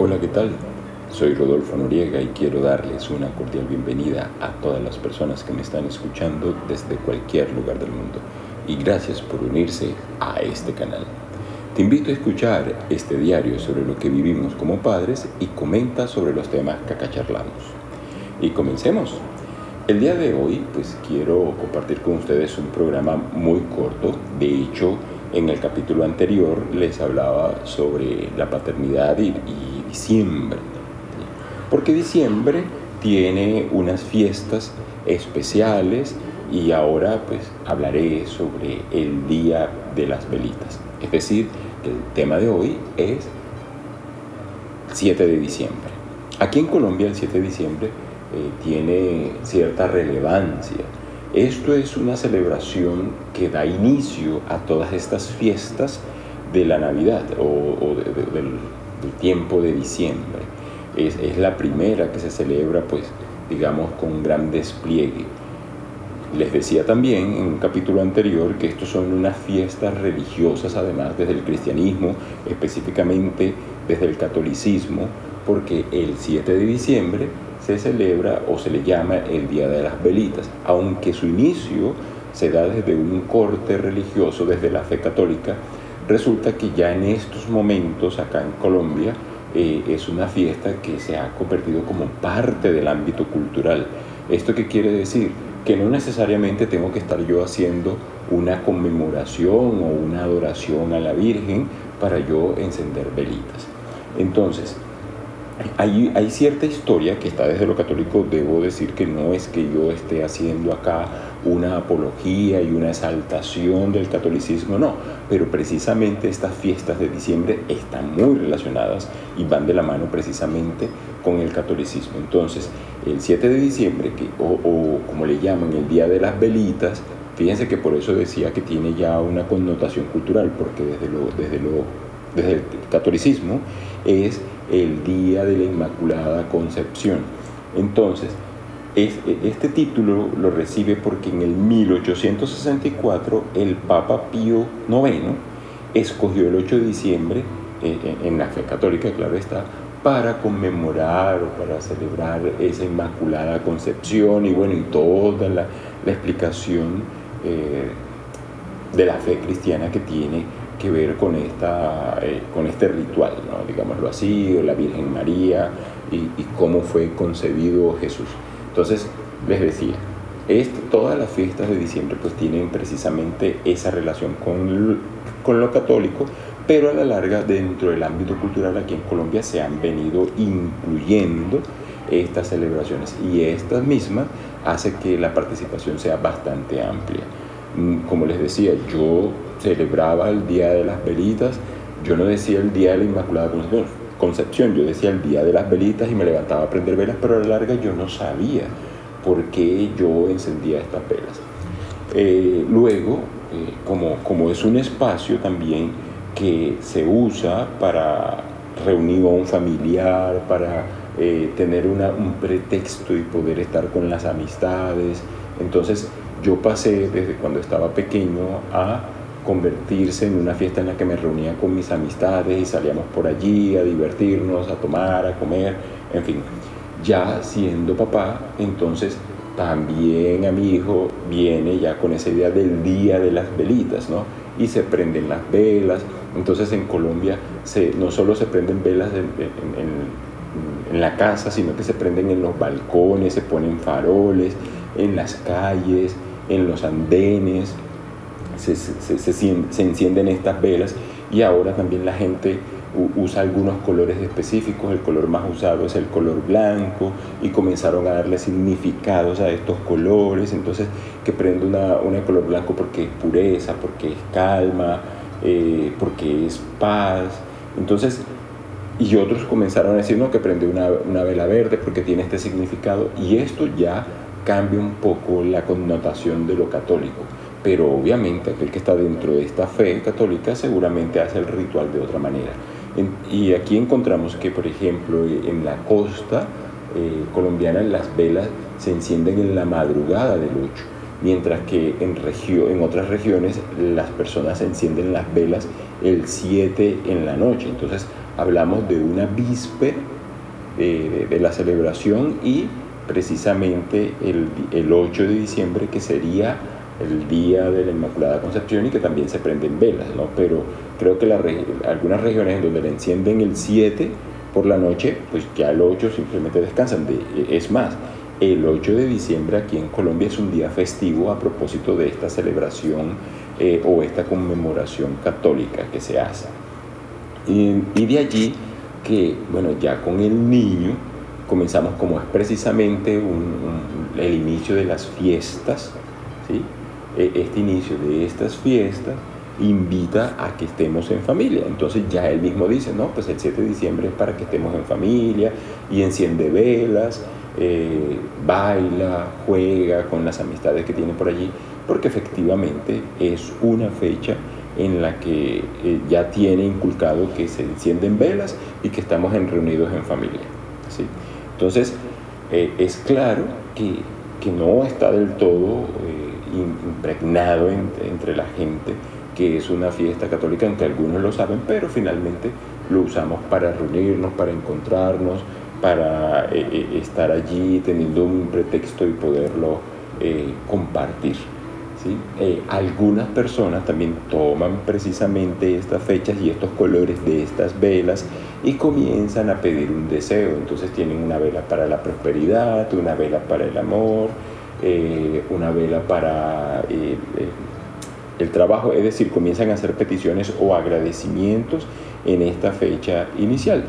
Hola, ¿qué tal? Soy Rodolfo Noriega y quiero darles una cordial bienvenida a todas las personas que me están escuchando desde cualquier lugar del mundo y gracias por unirse a este canal. Te invito a escuchar este diario sobre lo que vivimos como padres y comenta sobre los temas que acá charlamos. Y comencemos. El día de hoy pues quiero compartir con ustedes un programa muy corto, de hecho en el capítulo anterior les hablaba sobre la paternidad y, diciembre. Porque diciembre tiene unas fiestas especiales y ahora pues hablaré sobre el Día de las Velitas. Es decir, el tema de hoy es 7 de diciembre. Aquí en Colombia el 7 de diciembre eh, tiene cierta relevancia esto es una celebración que da inicio a todas estas fiestas de la Navidad o, del, tiempo de diciembre. Es, es, la primera que se celebra, pues, digamos, con gran despliegue. Les decía también en un capítulo anterior que estos son unas fiestas religiosas, además desde el cristianismo, específicamente desde el catolicismo, porque el 7 de diciembre se celebra o se le llama el Día de las Velitas, aunque su inicio se da desde un corte religioso, desde la fe católica, resulta que ya en estos momentos acá en Colombia eh, es una fiesta que se ha convertido como parte del ámbito cultural. ¿Esto qué quiere decir? Que no necesariamente tengo que estar yo haciendo una conmemoración o una adoración a la Virgen para yo encender velitas. Entonces, hay, cierta historia que está desde lo católico, debo decir que no es que yo esté haciendo acá una apología y una exaltación del catolicismo, no, pero precisamente estas fiestas de diciembre están muy relacionadas y van de la mano precisamente con el catolicismo. Entonces, el 7 de diciembre, que, o, como le llaman el Día de las Velitas, fíjense que por eso decía que tiene ya una connotación cultural, porque desde, lo, desde, lo, desde el catolicismo es el Día de la Inmaculada Concepción. Entonces, este título lo recibe porque en el 1864 el Papa Pío IX escogió el 8 de diciembre, eh, eh, en la fe católica, claro está, para conmemorar o para celebrar esa Inmaculada Concepción y bueno, y toda la, explicación eh, de la fe cristiana que tiene que ver con, esta, eh, con este ritual, ¿no? digámoslo así, la Virgen María y, cómo fue concebido Jesús. Entonces, les decía, esto, todas las fiestas de diciembre pues tienen precisamente esa relación con, lo católico, pero a la larga dentro del ámbito cultural aquí en Colombia se han venido incluyendo estas celebraciones y estas mismas hace que la participación sea bastante amplia. Mm, como les decía, yo celebraba el Día de las Velitas, yo no decía el Día de la Inmaculada Concepción, yo decía el Día de las Velitas y me levantaba a prender velas, pero a la larga yo no sabía por qué yo encendía estas velas. Eh, luego, eh, como, como es un espacio también que se usa para reunión familiar, para eh, tener una, un pretexto y poder estar con las amistades, entonces yo pasé desde cuando estaba pequeño a convertirse en una fiesta en la que me reunía con mis amistades y salíamos por allí a divertirnos, a tomar, a comer, en fin. Ya siendo papá, entonces también a mi hijo viene ya con esa idea del día de las velitas, ¿no? Y se prenden las velas. Entonces en Colombia no solo se prenden velas en la casa, sino que se prenden en los balcones, se ponen faroles, en las calles, en los andenes, se, se, encienden estas velas y ahora también la gente usa algunos colores específicos, el color más usado es el color blanco y comenzaron a darle significados a estos colores, entonces que prende una, una color blanco porque es pureza, porque es calma, eh, porque es paz, entonces y otros comenzaron a decir no, que prende una, una vela verde porque tiene este significado. Y esto ya cambia un poco la connotación de lo católico. Pero obviamente aquel que está dentro de esta fe católica seguramente hace el ritual de otra manera. y aquí encontramos que, por ejemplo, en la costa eh, colombiana las velas se encienden en la madrugada del 8. mientras que en, en otras regiones las personas encienden las velas el 7 en la noche. Entonces hablamos de una víspera de, la celebración y precisamente el, el 8 de diciembre que sería el día de la Inmaculada Concepción y que también se prenden velas, ¿no? Pero creo que algunas regiones en donde le encienden el 7 por la noche, pues ya el 8 simplemente descansan. De, es más, el 8 de diciembre aquí en Colombia es un día festivo a propósito de esta celebración eh, o esta conmemoración católica que se hace. Y, de allí que, bueno, ya con el niño comenzamos como es precisamente el inicio de las fiestas. E, este inicio de estas fiestas invita a que estemos en familia. Entonces ya él mismo dice, no, pues el 7 de diciembre es para que estemos en familia y enciende velas, eh, baila, juega con las amistades que tiene por allí, porque efectivamente es una fecha en la que eh, ya tiene inculcado que se encienden velas y que estamos reunidos en familia. Entonces, eh, es claro que, que, no está del todo impregnado entre la gente que es una fiesta católica, aunque algunos lo saben, pero finalmente lo usamos para reunirnos, para encontrarnos, para eh, eh, estar allí teniendo un pretexto y poderlo eh, compartir. ¿Sí? algunas personas también toman precisamente estas fechas y estos colores de estas velas y comienzan a pedir un deseo. Entonces tienen una vela para la prosperidad, una vela para el amor, una vela para el trabajo, es decir, comienzan a hacer peticiones o agradecimientos en esta fecha inicial.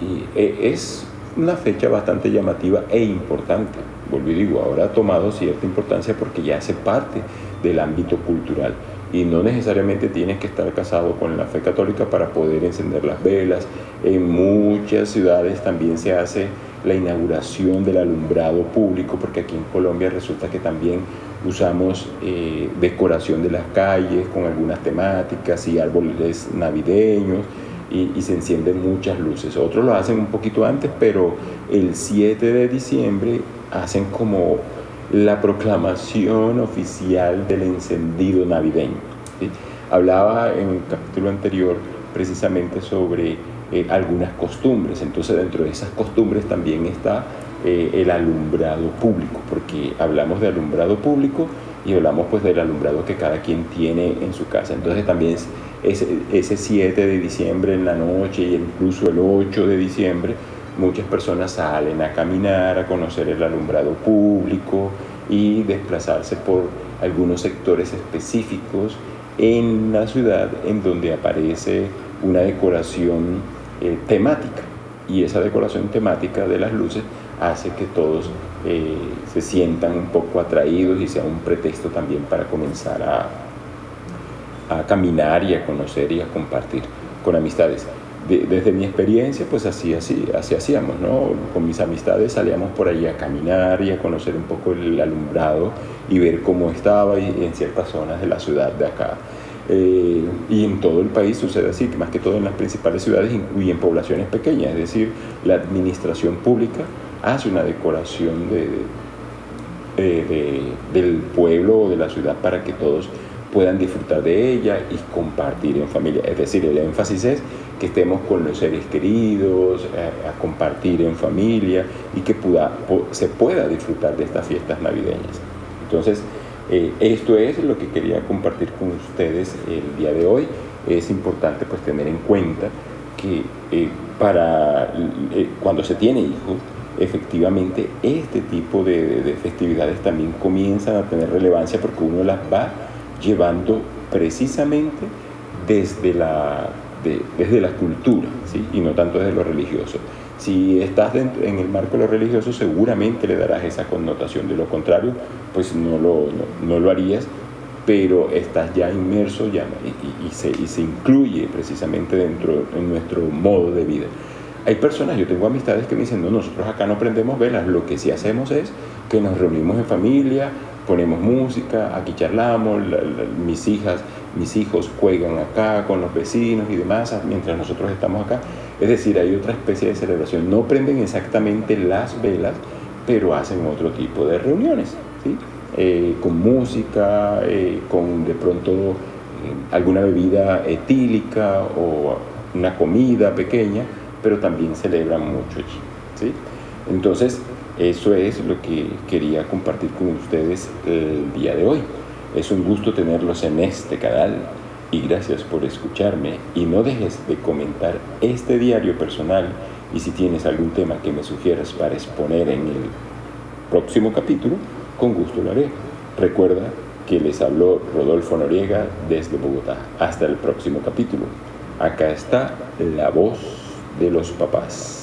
Y eh, es una fecha bastante llamativa e importante. Volví digo, ahora ha tomado cierta importancia porque ya hace parte del ámbito cultural y no necesariamente tienes que estar casado con la fe católica para poder encender las velas. En muchas ciudades también se hace la inauguración del alumbrado público, porque aquí en Colombia resulta que también usamos eh, decoración de las calles con algunas temáticas y árboles navideños y, se encienden muchas luces. Otros lo hacen un poquito antes, pero el 7 de diciembre hacen como la proclamación oficial del encendido navideño. Hablaba en el capítulo anterior precisamente sobre eh, algunas costumbres, entonces dentro de esas costumbres también está eh, el alumbrado público, porque hablamos de alumbrado público y hablamos pues del alumbrado que cada quien tiene en su casa. Entonces también ese, ese 7 de diciembre en la noche y incluso el 8 de diciembre, muchas personas salen a caminar, a conocer el alumbrado público y desplazarse por algunos sectores específicos en la ciudad en donde aparece una decoración eh, temática. Y esa decoración temática de las luces hace que todos eh, se sientan un poco atraídos y sea un pretexto también para comenzar a, a caminar y a conocer y a compartir con amistades. Desde mi experiencia, pues así, así, así hacíamos, ¿no? Con mis amistades salíamos por ahí a caminar y a conocer un poco el alumbrado y ver cómo estaba en ciertas zonas de la ciudad de acá. Eh, y en todo el país sucede así, más que todo en las principales ciudades y en poblaciones pequeñas, es decir, la administración pública hace una decoración del pueblo o de la ciudad para que todos puedan disfrutar de ella y compartir en familia. Es decir, el énfasis es que estemos con los seres queridos, eh, a, compartir en familia y que pueda, se pueda disfrutar de estas fiestas navideñas. Entonces, eh, esto es lo que quería compartir con ustedes el día de hoy. Es importante pues tener en cuenta que eh, para cuando se tiene hijos, efectivamente este tipo de, festividades también comienzan a tener relevancia porque uno las va llevando precisamente desde la, desde la cultura y no tanto desde lo religioso. Si estás en el marco de lo religioso seguramente le darás esa connotación, de lo contrario pues no lo, no, lo harías, pero estás ya inmerso ya, y, se, y se incluye precisamente dentro de nuestro modo de vida. Hay personas, yo tengo amistades que me dicen, no, nosotros acá no prendemos velas, lo que sí hacemos es que nos reunimos en familia, ponemos música, aquí charlamos, mis hijas, mis hijos juegan acá con los vecinos y demás, mientras nosotros estamos acá. Es decir, hay otra especie de celebración. No prenden exactamente las velas, pero hacen otro tipo de reuniones. ¿sí? eh, con música, eh, con de pronto eh, alguna bebida etílica o una comida pequeña, pero también celebran mucho allí. ¿sí? Entonces, eso es lo que quería compartir con ustedes el día de hoy. Es un gusto tenerlos en este canal y gracias por escucharme y no dejes de comentar este diario personal y si tienes algún tema que me sugieras para exponer en el próximo capítulo, con gusto lo haré. Recuerda que les habló Rodolfo Noriega desde Bogotá. Hasta el próximo capítulo. Acá está la voz de los papás.